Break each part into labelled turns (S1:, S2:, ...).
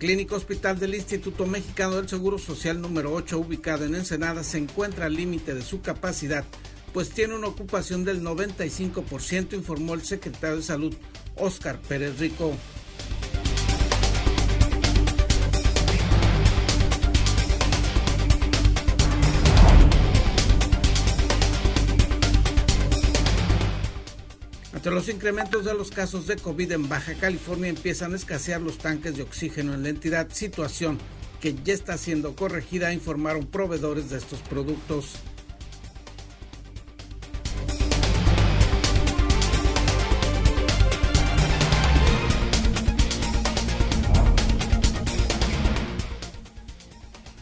S1: Clínica hospital del Instituto Mexicano del Seguro Social número 8, ubicada en Ensenada, se encuentra al límite de su capacidad, pues tiene una ocupación del 95%, informó el secretario de Salud, Óscar Pérez Rico. Ante los incrementos de los casos de COVID en Baja California empiezan a escasear los tanques de oxígeno en la entidad, situación que ya está siendo corregida, informaron proveedores de estos productos.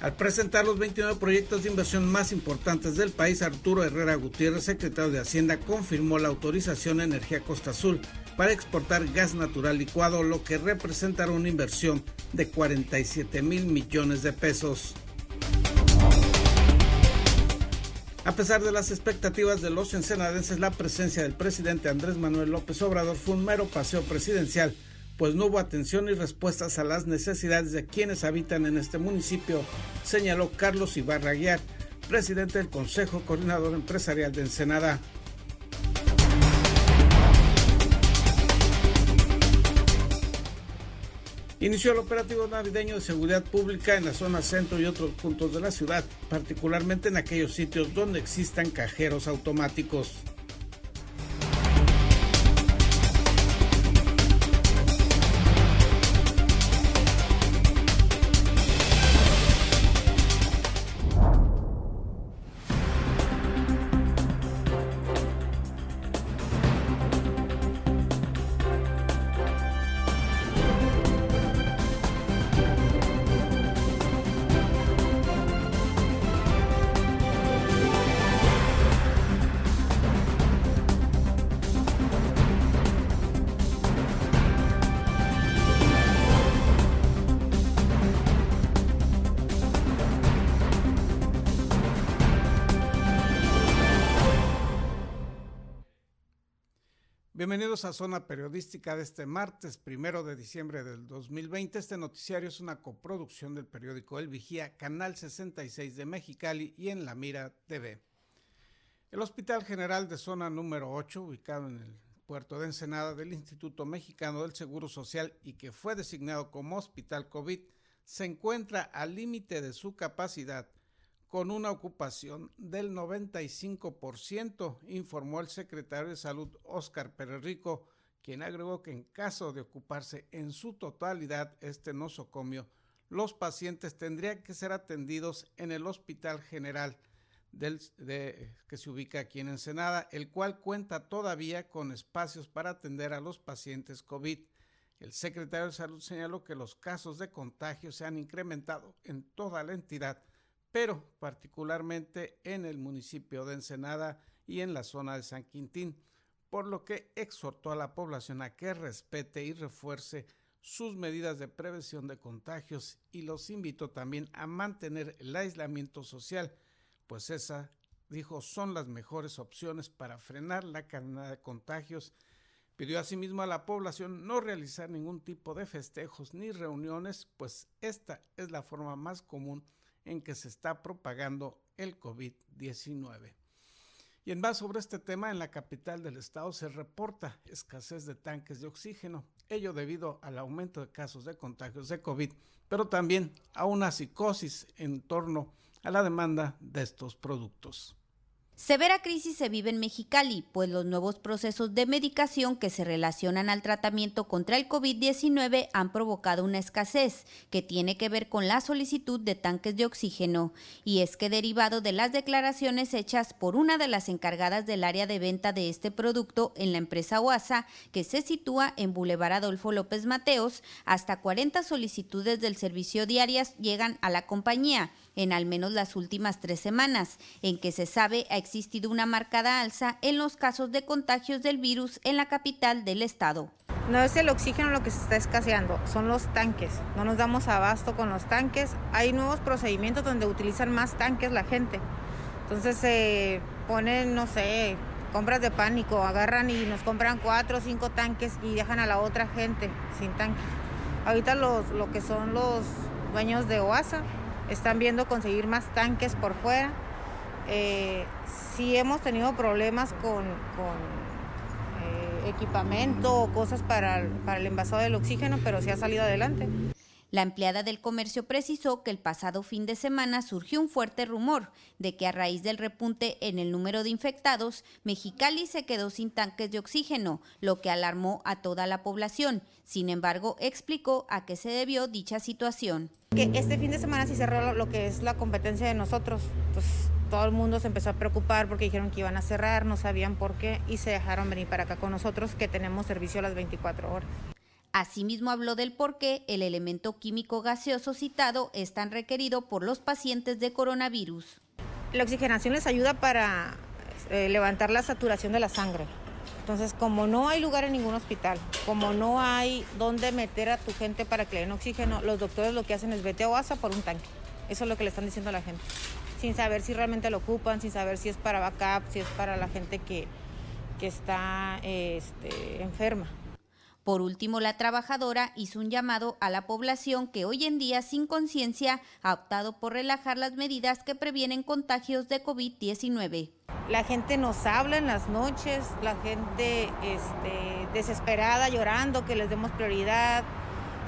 S1: Al presentar los 29 proyectos de inversión más importantes del país, Arturo Herrera Gutiérrez, secretario de Hacienda, confirmó la autorización Energía Costa Azul para exportar gas natural licuado, lo que representará una inversión de 47 mil millones de pesos. A pesar de las expectativas de los ensenadenses, la presencia del presidente Andrés Manuel López Obrador fue un mero paseo presidencial pues no hubo atención y respuestas a las necesidades de quienes habitan en este municipio, señaló Carlos Ibarra Guiar, presidente del Consejo Coordinador Empresarial de Ensenada. Inició el operativo navideño de seguridad pública en la zona centro y otros puntos de la ciudad, particularmente en aquellos sitios donde existan cajeros automáticos. Bienvenidos a Zona Periodística de este martes, primero de diciembre del 2020. Este noticiario es una coproducción del periódico El Vigía, Canal 66 de Mexicali y en La Mira TV. El Hospital General de Zona número 8, ubicado en el puerto de Ensenada del Instituto Mexicano del Seguro Social y que fue designado como Hospital COVID, se encuentra al límite de su capacidad con una ocupación del 95%, informó el secretario de Salud Óscar Pérez Rico, quien agregó que en caso de ocuparse en su totalidad este nosocomio, los pacientes tendrían que ser atendidos en el Hospital General del, que se ubica aquí en Ensenada, el cual cuenta todavía con espacios para atender a los pacientes COVID. El secretario de Salud señaló que los casos de contagio se han incrementado en toda la entidad pero particularmente en el municipio de Ensenada y en la zona de San Quintín, por lo que exhortó a la población a que respete y refuerce sus medidas de prevención de contagios y los invitó también a mantener el aislamiento social, pues esa, dijo, son las mejores opciones para frenar la cadena de contagios. Pidió asimismo a la población no realizar ningún tipo de festejos ni reuniones, pues esta es la forma más común en que se está propagando el COVID-19. Y en más sobre este tema, en la capital del estado se reporta escasez de tanques de oxígeno, ello debido al aumento de casos de contagios de COVID, pero también a una psicosis en torno a la demanda de estos productos.
S2: Severa crisis se vive en Mexicali, pues los nuevos procesos de medicación que se relacionan al tratamiento contra el COVID-19 han provocado una escasez que tiene que ver con la solicitud de tanques de oxígeno. Y es que derivado de las declaraciones hechas por una de las encargadas del área de venta de este producto en la empresa OASA, que se sitúa en Boulevard Adolfo López Mateos, hasta 40 solicitudes del servicio diarias llegan a la compañía en al menos las últimas tres semanas, en que se sabe ha existido una marcada alza en los casos de contagios del virus en la capital del estado.
S3: No es el oxígeno lo que se está escaseando, son los tanques. No nos damos abasto con los tanques. Hay nuevos procedimientos donde utilizan más tanques la gente. Entonces se ponen, no sé, compras de pánico, agarran y nos compran cuatro o cinco tanques y dejan a la otra gente sin tanques. Ahorita los, lo que son los dueños de OASA están viendo conseguir más tanques por fuera. Eh, sí hemos tenido problemas con, eh, equipamiento o cosas para, el envasado del oxígeno, pero sí ha salido adelante.
S2: La empleada del comercio precisó que el pasado fin de semana surgió un fuerte rumor de que a raíz del repunte en el número de infectados, Mexicali se quedó sin tanques de oxígeno, lo que alarmó a toda la población. Sin embargo, explicó a qué se debió dicha situación.
S3: Que este fin de semana sí cerró lo que es la competencia de nosotros. Pues todo el mundo se empezó a preocupar porque dijeron que iban a cerrar, no sabían por qué y se dejaron venir para acá con nosotros que tenemos servicio las 24 horas.
S2: Asimismo habló del por qué el elemento químico gaseoso citado es tan requerido por los pacientes de coronavirus.
S3: La oxigenación les ayuda para eh, levantar la saturación de la sangre. Entonces, como no hay lugar en ningún hospital, como no hay dónde meter a tu gente para que le den oxígeno, los doctores lo que hacen es vete a OASA por un tanque. Eso es lo que le están diciendo a la gente. Sin saber si realmente lo ocupan, sin saber si es para backup, si es para la gente que, que está este, enferma.
S2: Por último, la trabajadora hizo un llamado a la población que hoy en día sin conciencia ha optado por relajar las medidas que previenen contagios de COVID-19.
S3: La gente nos habla en las noches, la gente este, desesperada, llorando, que les demos prioridad.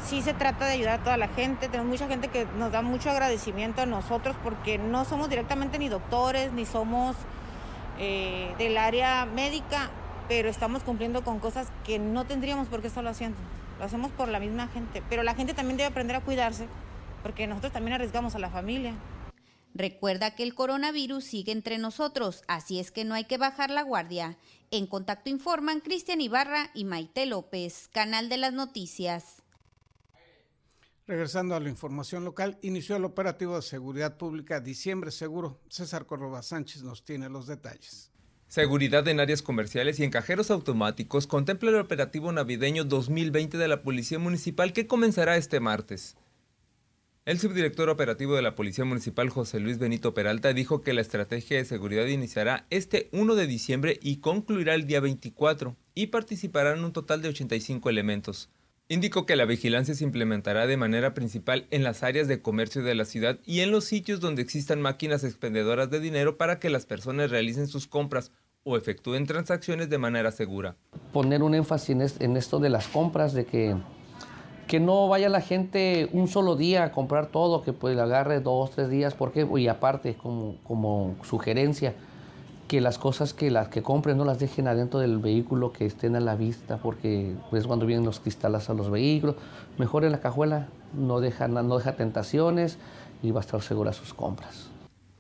S3: Sí se trata de ayudar a toda la gente. Tenemos mucha gente que nos da mucho agradecimiento a nosotros porque no somos directamente ni doctores, ni somos eh, del área médica, pero estamos cumpliendo con cosas que no tendríamos por qué estarlo haciendo. Lo hacemos por la misma gente, pero la gente también debe aprender a cuidarse, porque nosotros también arriesgamos a la familia.
S2: Recuerda que el coronavirus sigue entre nosotros, así es que no hay que bajar la guardia. En contacto informan Cristian Ibarra y Maite López, Canal de las Noticias.
S1: Regresando a la información local, inició el operativo de seguridad pública Diciembre Seguro. César Córdoba Sánchez nos tiene los detalles.
S4: Seguridad en áreas comerciales y en cajeros automáticos contempla el operativo navideño 2020 de la Policía Municipal que comenzará este martes. El subdirector operativo de la Policía Municipal, José Luis Benito Peralta, dijo que la estrategia de seguridad iniciará este 1 de diciembre y concluirá el día 24, y participarán un total de 85 elementos. Indicó que la vigilancia se implementará de manera principal en las áreas de comercio de la ciudad y en los sitios donde existan máquinas expendedoras de dinero para que las personas realicen sus compras o efectúen transacciones de manera segura.
S5: Poner un énfasis en esto de las compras, de que, que no vaya la gente un solo día a comprar todo, que pues agarre dos, tres días, porque y aparte como, como sugerencia, que las cosas que las que compren no las dejen adentro del vehículo, que estén a la vista, porque pues cuando vienen los cristales a los vehículos, mejor en la cajuela, no deja, no deja tentaciones y va a estar segura sus compras.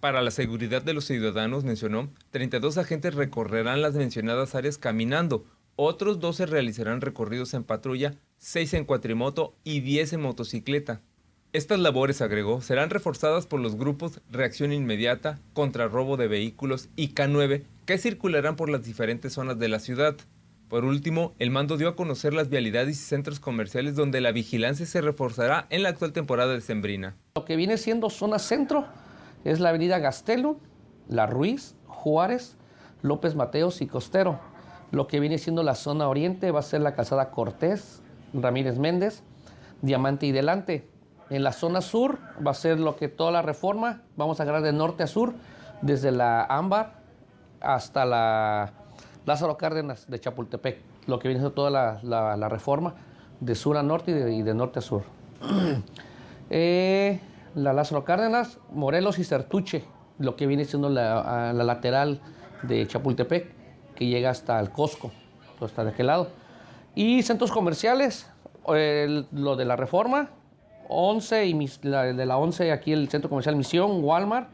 S4: Para la seguridad de los ciudadanos, mencionó, 32 agentes recorrerán las mencionadas áreas caminando, otros 12 realizarán recorridos en patrulla, 6 en cuatrimoto y 10 en motocicleta. Estas labores, agregó, serán reforzadas por los grupos Reacción Inmediata, contra robo de vehículos y K9, que circularán por las diferentes zonas de la ciudad. Por último, el mando dio a conocer las vialidades y centros comerciales donde la vigilancia se reforzará en la actual temporada de Sembrina.
S5: Lo que viene siendo zona centro es la avenida Gastelo, La Ruiz, Juárez, López Mateos y Costero. Lo que viene siendo la zona oriente va a ser la calzada Cortés, Ramírez Méndez, Diamante y Delante. En la zona sur va a ser lo que toda la reforma, vamos a agarrar de norte a sur, desde la Ámbar hasta la Lázaro Cárdenas de Chapultepec, lo que viene siendo toda la, reforma de sur a norte y de, norte a sur. Eh, la Lázaro Cárdenas, Morelos y Certuche, lo que viene siendo la, lateral de Chapultepec, que llega hasta el Costco, hasta de aquel lado. Y centros comerciales, lo de la reforma, 11 y de la 11 aquí el Centro Comercial Misión, Walmart,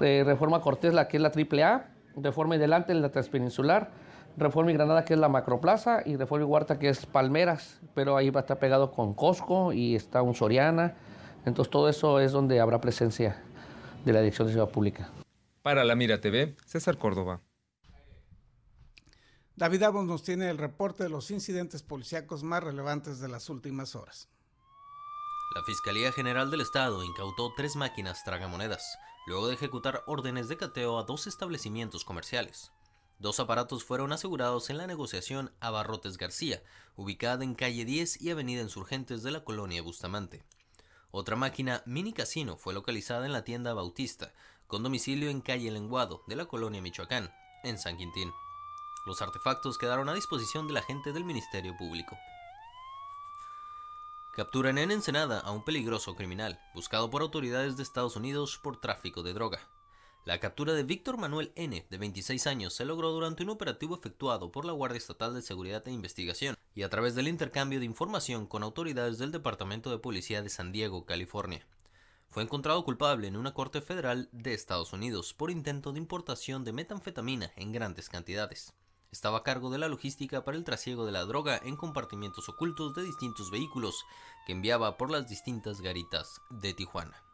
S5: eh, Reforma Cortés, la que es la AAA, Reforma y Delante, la Transpeninsular, Reforma y Granada, que es la Macroplaza, y Reforma y Huerta, que es Palmeras, pero ahí va a estar pegado con Costco y está un Soriana. Entonces todo eso es donde habrá presencia de la Dirección de Ciudad Pública.
S4: Para la Mira TV, César Córdoba.
S1: David Abos nos tiene el reporte de los incidentes policíacos más relevantes de las últimas horas.
S6: La Fiscalía General del Estado incautó tres máquinas tragamonedas, luego de ejecutar órdenes de cateo a dos establecimientos comerciales.
S7: Dos aparatos fueron asegurados en la negociación Abarrotes García, ubicada en calle 10 y avenida Insurgentes de la colonia Bustamante. Otra máquina mini casino fue localizada en la tienda Bautista, con domicilio en calle Lenguado de la colonia Michoacán, en San Quintín. Los artefactos quedaron a disposición de la gente del Ministerio Público. Capturan en Ensenada a un peligroso criminal, buscado por autoridades de Estados Unidos por tráfico de droga. La captura de Víctor Manuel N., de 26 años, se logró durante un operativo efectuado por la Guardia Estatal de Seguridad e Investigación y a través del intercambio de información con autoridades del Departamento de Policía de San Diego, California. Fue encontrado culpable en una corte federal de Estados Unidos por intento de importación de metanfetamina en grandes cantidades estaba a cargo de la logística para el trasiego de la droga en compartimientos ocultos de distintos vehículos que enviaba por las distintas garitas de Tijuana.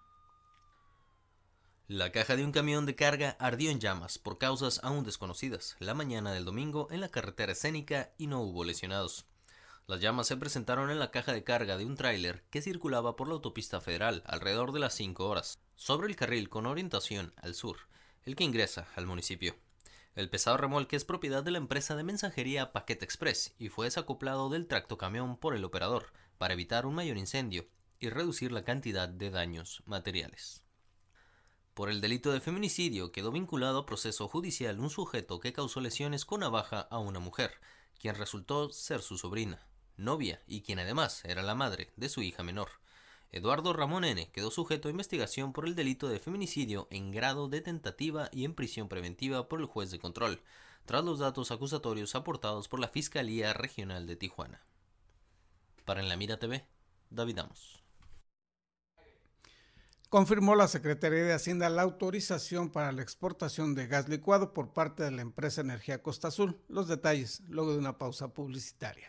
S7: La caja de un camión de carga ardió en llamas por causas aún desconocidas la mañana del domingo en la carretera escénica y no hubo lesionados. Las llamas se presentaron en la caja de carga de un tráiler que circulaba por la autopista federal alrededor de las 5 horas, sobre el carril con orientación al sur, el que ingresa al municipio. El pesado remolque es propiedad de la empresa de mensajería Paquete Express y fue desacoplado del tracto camión por el operador para evitar un mayor incendio y reducir la cantidad de daños materiales. Por el delito de feminicidio quedó vinculado a proceso judicial un sujeto que causó lesiones con navaja a una mujer, quien resultó ser su sobrina, novia y quien además era la madre de su hija menor. Eduardo Ramón N. quedó sujeto a investigación por el delito de feminicidio en grado de tentativa y en prisión preventiva por el juez de control, tras los datos acusatorios aportados por la Fiscalía Regional de Tijuana. Para En la Mira TV, David Amos.
S1: Confirmó la Secretaría de Hacienda la autorización para la exportación de gas licuado por parte de la empresa Energía Costa Azul. Los detalles luego de una pausa publicitaria.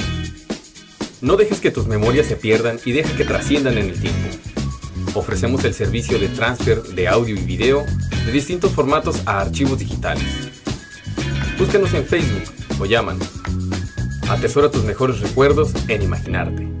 S8: No dejes que tus memorias se pierdan y deja que trasciendan en el tiempo. Ofrecemos el servicio de transfer de audio y video de distintos formatos a archivos digitales. Búscanos en Facebook o llámanos. Atesora tus mejores recuerdos en Imaginarte.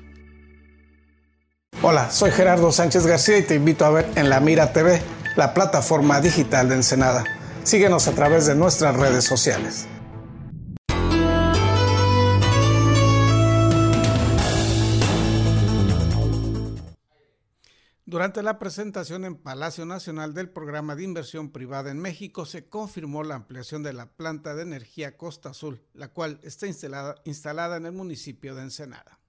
S1: Hola, soy Gerardo Sánchez García y te invito a ver en La Mira TV, la plataforma digital de Ensenada. Síguenos a través de nuestras redes sociales. Durante la presentación en Palacio Nacional del Programa de Inversión Privada en México, se confirmó la ampliación de la planta de energía Costa Azul, la cual está instalada, instalada en el municipio de Ensenada.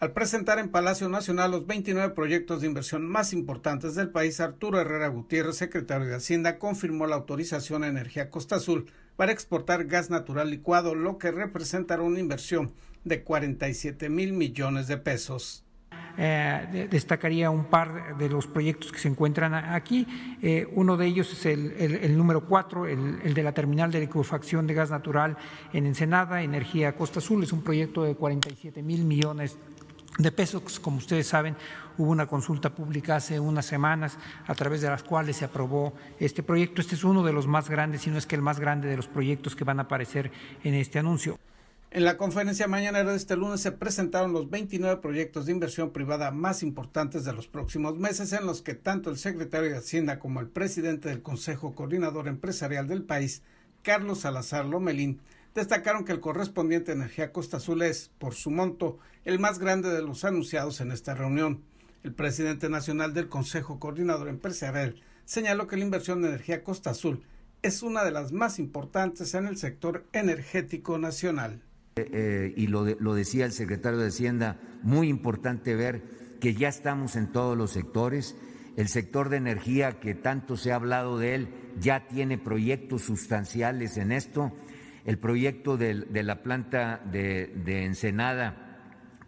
S1: Al presentar en Palacio Nacional los 29 proyectos de inversión más importantes del país, Arturo Herrera Gutiérrez, secretario de Hacienda, confirmó la autorización a Energía Costa Azul para exportar gas natural licuado, lo que representará una inversión de 47 mil millones de pesos.
S9: Eh, destacaría un par de los proyectos que se encuentran aquí. Eh, uno de ellos es el, número cuatro, el, de la terminal de liquefacción de gas natural en Ensenada, Energía Costa Azul. Es un proyecto de 47 mil millones de pesos. Como ustedes saben, hubo una consulta pública hace unas semanas a través de las cuales se aprobó este proyecto. Este es uno de los más grandes, si no es que el más grande de los proyectos que van a aparecer en este anuncio. En la conferencia mañanera de este lunes se presentaron los 29 proyectos de inversión privada más importantes de los próximos meses en los que tanto el secretario de Hacienda como el presidente del Consejo Coordinador Empresarial del país, Carlos Salazar Lomelín, destacaron que el correspondiente Energía Costa Azul es, por su monto, el más grande de los anunciados en esta reunión. El presidente nacional del Consejo Coordinador Empresarial señaló que la inversión en Energía Costa Azul es una de las más importantes en el sector energético nacional.
S10: Eh, eh, y lo decía el secretario de Hacienda, muy importante ver que ya estamos en todos los sectores. El sector de energía, que tanto se ha hablado de él, ya tiene proyectos sustanciales en esto el proyecto de, la planta de, Ensenada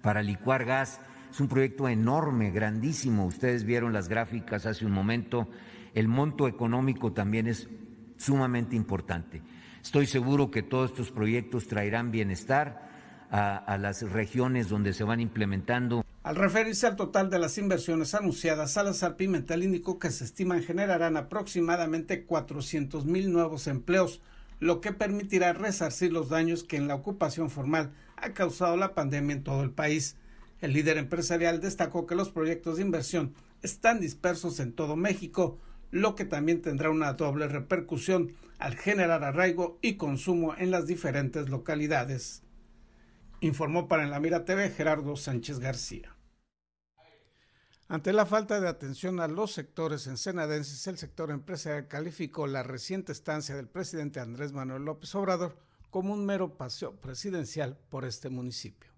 S10: para licuar gas es un proyecto enorme, grandísimo. Ustedes vieron las gráficas hace un momento. El monto económico también es sumamente importante. Estoy seguro que todos estos proyectos traerán bienestar a, a, las regiones donde se van implementando.
S1: Al referirse al total de las inversiones anunciadas, Salazar Pimentel indicó que se estiman generarán aproximadamente 400 mil nuevos empleos, lo que permitirá resarcir los daños que en la ocupación formal ha causado la pandemia en todo el país. El líder empresarial destacó que los proyectos de inversión están dispersos en todo México, lo que también tendrá una doble repercusión al generar arraigo y consumo en las diferentes localidades. Informó para En la Mira TV Gerardo Sánchez García. Ante la falta de atención a los sectores ensenadenses, el sector empresarial calificó la reciente estancia del presidente Andrés Manuel López Obrador como un mero paseo presidencial por este municipio.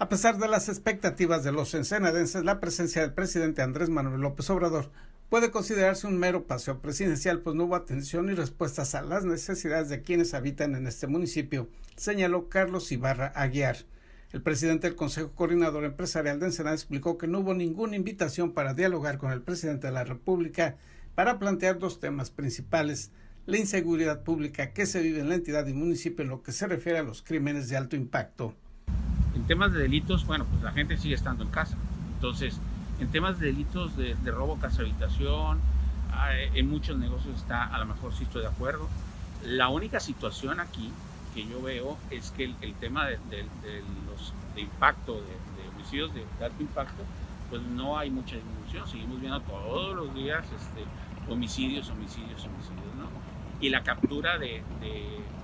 S1: A pesar de las expectativas de los ensenadenses, la presencia del presidente Andrés Manuel López Obrador puede considerarse un mero paseo presidencial, pues no hubo atención y respuestas a las necesidades de quienes habitan en este municipio, señaló Carlos Ibarra Aguiar. El presidente del Consejo Coordinador Empresarial de Ensenada explicó que no hubo ninguna invitación para dialogar con el presidente de la República para plantear dos temas principales, la inseguridad pública que se vive en la entidad y municipio en lo que se refiere a los crímenes de alto impacto.
S11: En temas de delitos, bueno, pues la gente sigue estando en casa. Entonces, en temas de delitos de, robo, casa, habitación, ah, en muchos negocios está, a lo mejor sí estoy de acuerdo. La única situación aquí que yo veo es que el, tema de, los de impacto, de, homicidios de, alto impacto, pues no hay mucha disminución. Seguimos viendo todos los días este, homicidios, homicidios, homicidios, ¿no? Y la captura de,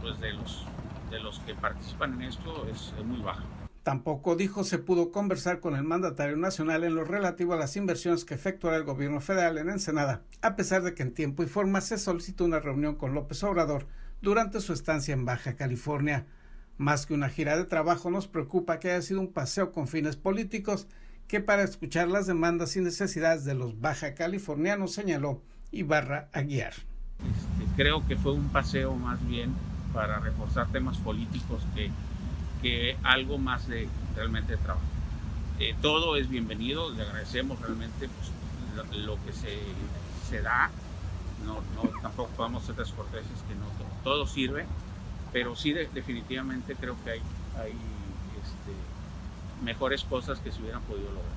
S11: pues de, los, de los que participan en esto es, muy baja.
S1: Tampoco dijo se pudo conversar con el mandatario nacional en lo relativo a las inversiones que efectuará el gobierno federal en Ensenada, a pesar de que en tiempo y forma se solicitó una reunión con López Obrador durante su estancia en Baja California. Más que una gira de trabajo, nos preocupa que haya sido un paseo con fines políticos que para escuchar las demandas y necesidades de los baja californianos señaló Ibarra Aguiar.
S11: Este, creo que fue un paseo más bien para reforzar temas políticos que que algo más de realmente trabajo. Eh, todo es bienvenido, le agradecemos realmente pues, lo, que se, se da. No, tampoco podemos ser descorteses que no todo, sirve, pero sí definitivamente creo que hay, este, mejores cosas que se hubieran podido lograr.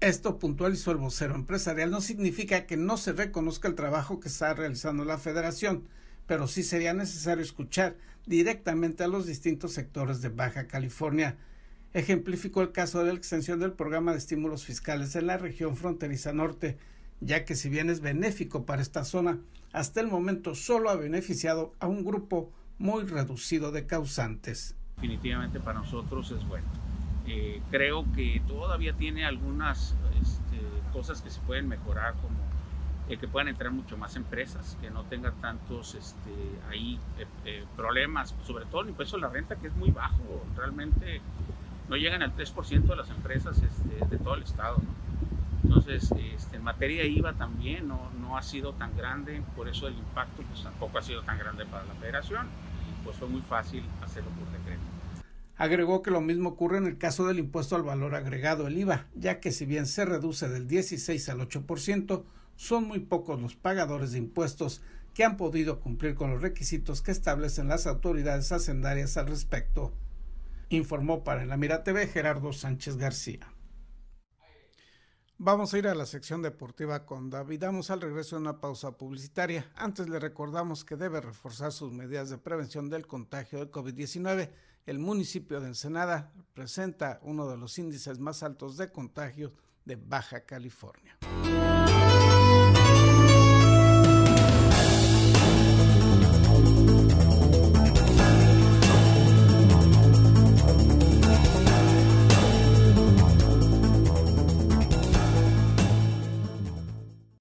S1: Esto puntualizó el vocero empresarial no significa que no se reconozca el trabajo que está realizando la federación, pero sí sería necesario escuchar directamente a los distintos sectores de Baja California. Ejemplificó el caso de la extensión del programa de estímulos fiscales en la región fronteriza norte, ya que si bien es benéfico para esta zona, hasta el momento solo ha beneficiado a un grupo muy reducido de causantes.
S11: Definitivamente para nosotros es bueno. Eh, creo que todavía tiene algunas este, cosas que se pueden mejorar, como que puedan entrar mucho más empresas, que no tenga tantos este, ahí eh, eh, problemas, sobre todo el impuesto de la renta que es muy bajo, realmente no llegan al 3% de las empresas este, de todo el estado. Entonces, este, en materia IVA también no, ha sido tan grande, por eso el impacto pues, tampoco ha sido tan grande para la federación y pues fue muy fácil hacerlo por decreto.
S1: Agregó que lo mismo ocurre en el caso del impuesto al valor agregado, el IVA, ya que si bien se reduce del 16 al 8%, son muy pocos los pagadores de impuestos que han podido cumplir con los requisitos que establecen las autoridades hacendarias al respecto, informó para la Mira TV Gerardo Sánchez García. Vamos a ir a la sección deportiva con al regreso de una pausa publicitaria. Antes le recordamos que debe reforzar sus medidas de prevención del contagio del COVID-19. El municipio de Ensenada presenta uno de los índices más altos de contagio de Baja California.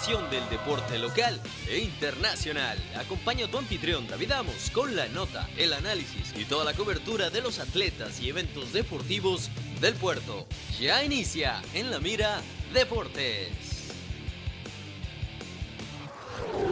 S7: Del deporte local e internacional. Acompaña a tu anfitrión David Amos con la nota, el análisis y toda la cobertura de los atletas y eventos deportivos del puerto. Ya inicia en la mira Deportes.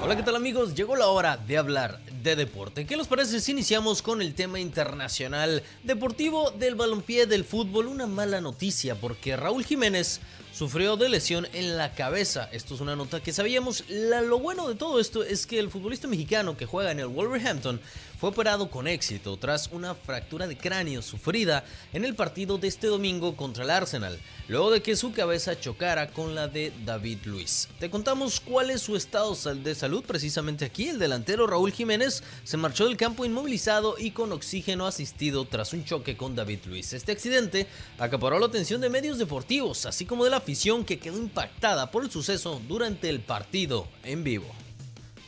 S7: Hola, ¿qué tal amigos? Llegó la hora de hablar de deporte. ¿Qué les parece si iniciamos con el tema internacional deportivo del balompié del fútbol? Una mala noticia porque Raúl Jiménez sufrió de lesión en la cabeza. Esto es una nota que sabíamos. lo bueno de todo esto es que el futbolista mexicano que juega en el Wolverhampton fue operado con éxito tras una fractura de cráneo sufrida en el partido de este domingo contra el Arsenal, luego de que su cabeza chocara con la de David Luis. Te contamos cuál es su estado de salud precisamente aquí. El delantero Raúl Jiménez se marchó del campo inmovilizado y con oxígeno asistido tras un choque con David Luis. Este accidente acaparó la atención de medios deportivos, así como de la afición que quedó impactada por el suceso durante el partido en vivo.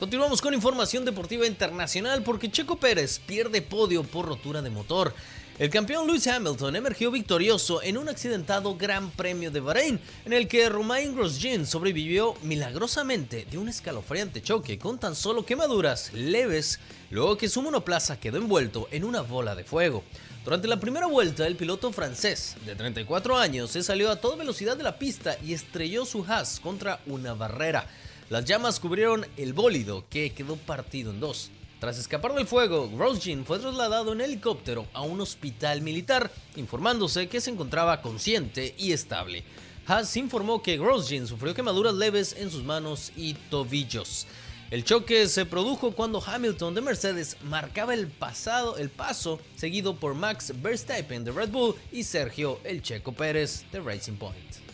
S7: Continuamos con información deportiva internacional porque Checo Pérez pierde podio por rotura de motor. El campeón Lewis Hamilton emergió victorioso en un accidentado Gran Premio de Bahrein, en el que Romain Grosjean sobrevivió milagrosamente de un escalofriante choque con tan solo quemaduras leves, luego que su monoplaza quedó envuelto en una bola de fuego. Durante la primera vuelta, el piloto francés de 34 años se salió a toda velocidad de la pista y estrelló su Haas contra una barrera. Las llamas cubrieron el bólido que quedó partido en dos. Tras escapar del fuego, Grosjean fue trasladado en helicóptero a un hospital militar, informándose que se encontraba consciente y estable. Haas informó que Grosjean sufrió quemaduras leves en sus manos y tobillos. El choque se produjo cuando Hamilton de Mercedes marcaba el pasado el paso, seguido por Max Verstappen de Red Bull y Sergio El Checo Pérez de Racing Point.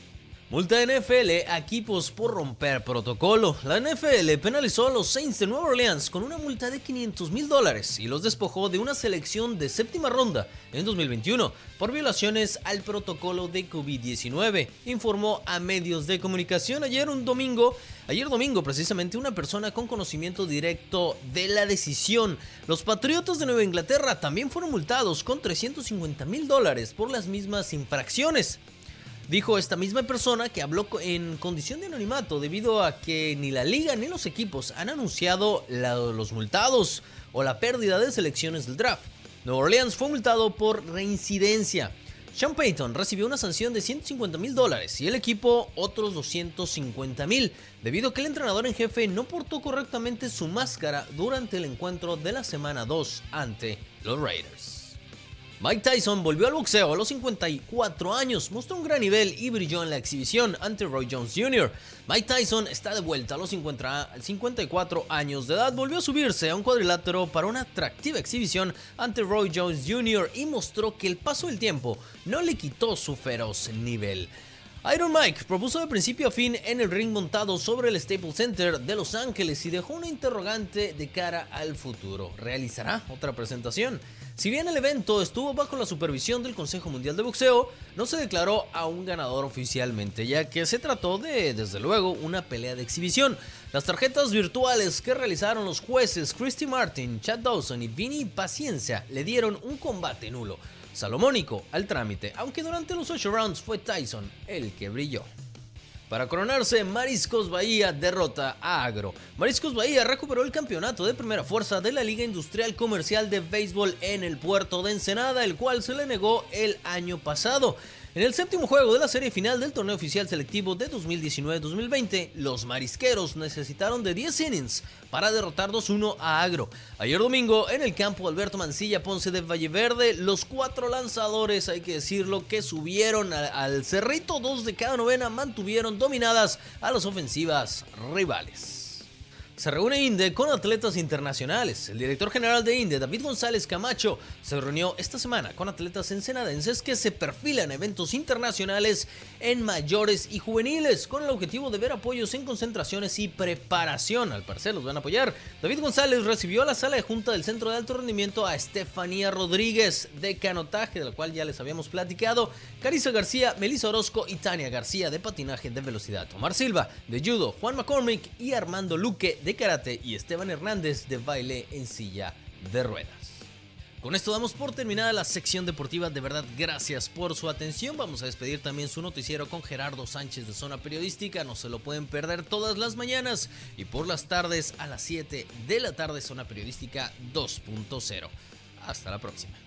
S7: Multa NFL a equipos por romper protocolo. La NFL penalizó a los Saints de Nueva Orleans con una multa de 500 mil dólares y los despojó de una selección de séptima ronda en 2021 por violaciones al protocolo de COVID-19, informó a medios de comunicación ayer un domingo. Ayer domingo, precisamente, una persona con conocimiento directo de la decisión. Los Patriotas de Nueva Inglaterra también fueron multados con 350 mil dólares por las mismas infracciones. Dijo esta misma persona que habló en condición de anonimato debido a que ni la liga ni los equipos han anunciado los multados o la pérdida de selecciones del draft. Nueva Orleans fue multado por reincidencia. Sean Payton recibió una sanción de 150 mil dólares y el equipo otros 250 mil, debido a que el entrenador en jefe no portó correctamente su máscara durante el encuentro de la semana 2 ante los Raiders. Mike Tyson volvió al boxeo a los 54 años, mostró un gran nivel y brilló en la exhibición ante Roy Jones Jr. Mike Tyson está de vuelta a los 54 años de edad, volvió a subirse a un cuadrilátero para una atractiva exhibición ante Roy Jones Jr. y mostró que el paso del tiempo no le quitó su feroz nivel. Iron Mike propuso de principio a fin en el ring montado sobre el Staples Center de Los Ángeles y dejó una interrogante de cara al futuro. ¿Realizará otra presentación? Si bien el evento estuvo bajo la supervisión del Consejo Mundial de Boxeo, no se declaró a un ganador oficialmente, ya que se trató de, desde luego, una pelea de exhibición. Las tarjetas virtuales que realizaron los jueces Christy Martin, Chad Dawson y Vinny Paciencia le dieron un combate nulo, salomónico al trámite, aunque durante los 8 rounds fue Tyson el que brilló. Para coronarse, Mariscos Bahía derrota a Agro. Mariscos Bahía recuperó el campeonato de primera fuerza de la Liga Industrial Comercial de Béisbol en el puerto de Ensenada, el cual se le negó el año pasado. En el séptimo juego de la serie final del torneo oficial selectivo de 2019-2020, los marisqueros necesitaron de 10 innings para derrotar 2-1 a Agro. Ayer domingo, en el campo Alberto Mancilla Ponce de Valleverde, los cuatro lanzadores, hay que decirlo, que subieron al cerrito, dos de cada novena, mantuvieron dominadas a las ofensivas rivales. Se reúne INDE con atletas internacionales. El director general de INDE, David González Camacho, se reunió esta semana con atletas ensenadenses que se perfilan eventos internacionales en mayores y juveniles, con el objetivo de ver apoyos en concentraciones y preparación. Al parecer los van a apoyar. David González recibió a la sala de junta del Centro de Alto Rendimiento a Estefanía Rodríguez de canotaje, de la cual ya les habíamos platicado, Carissa García, Melissa Orozco y Tania García de patinaje de velocidad, Omar Silva de judo, Juan McCormick y Armando Luque de karate y Esteban Hernández de baile en silla de ruedas. Con esto damos por terminada la sección deportiva. De verdad, gracias por su atención. Vamos a despedir también su noticiero con Gerardo Sánchez de Zona Periodística. No se lo pueden perder todas las mañanas y por las tardes a las 7 de la tarde Zona Periodística 2.0. Hasta la próxima.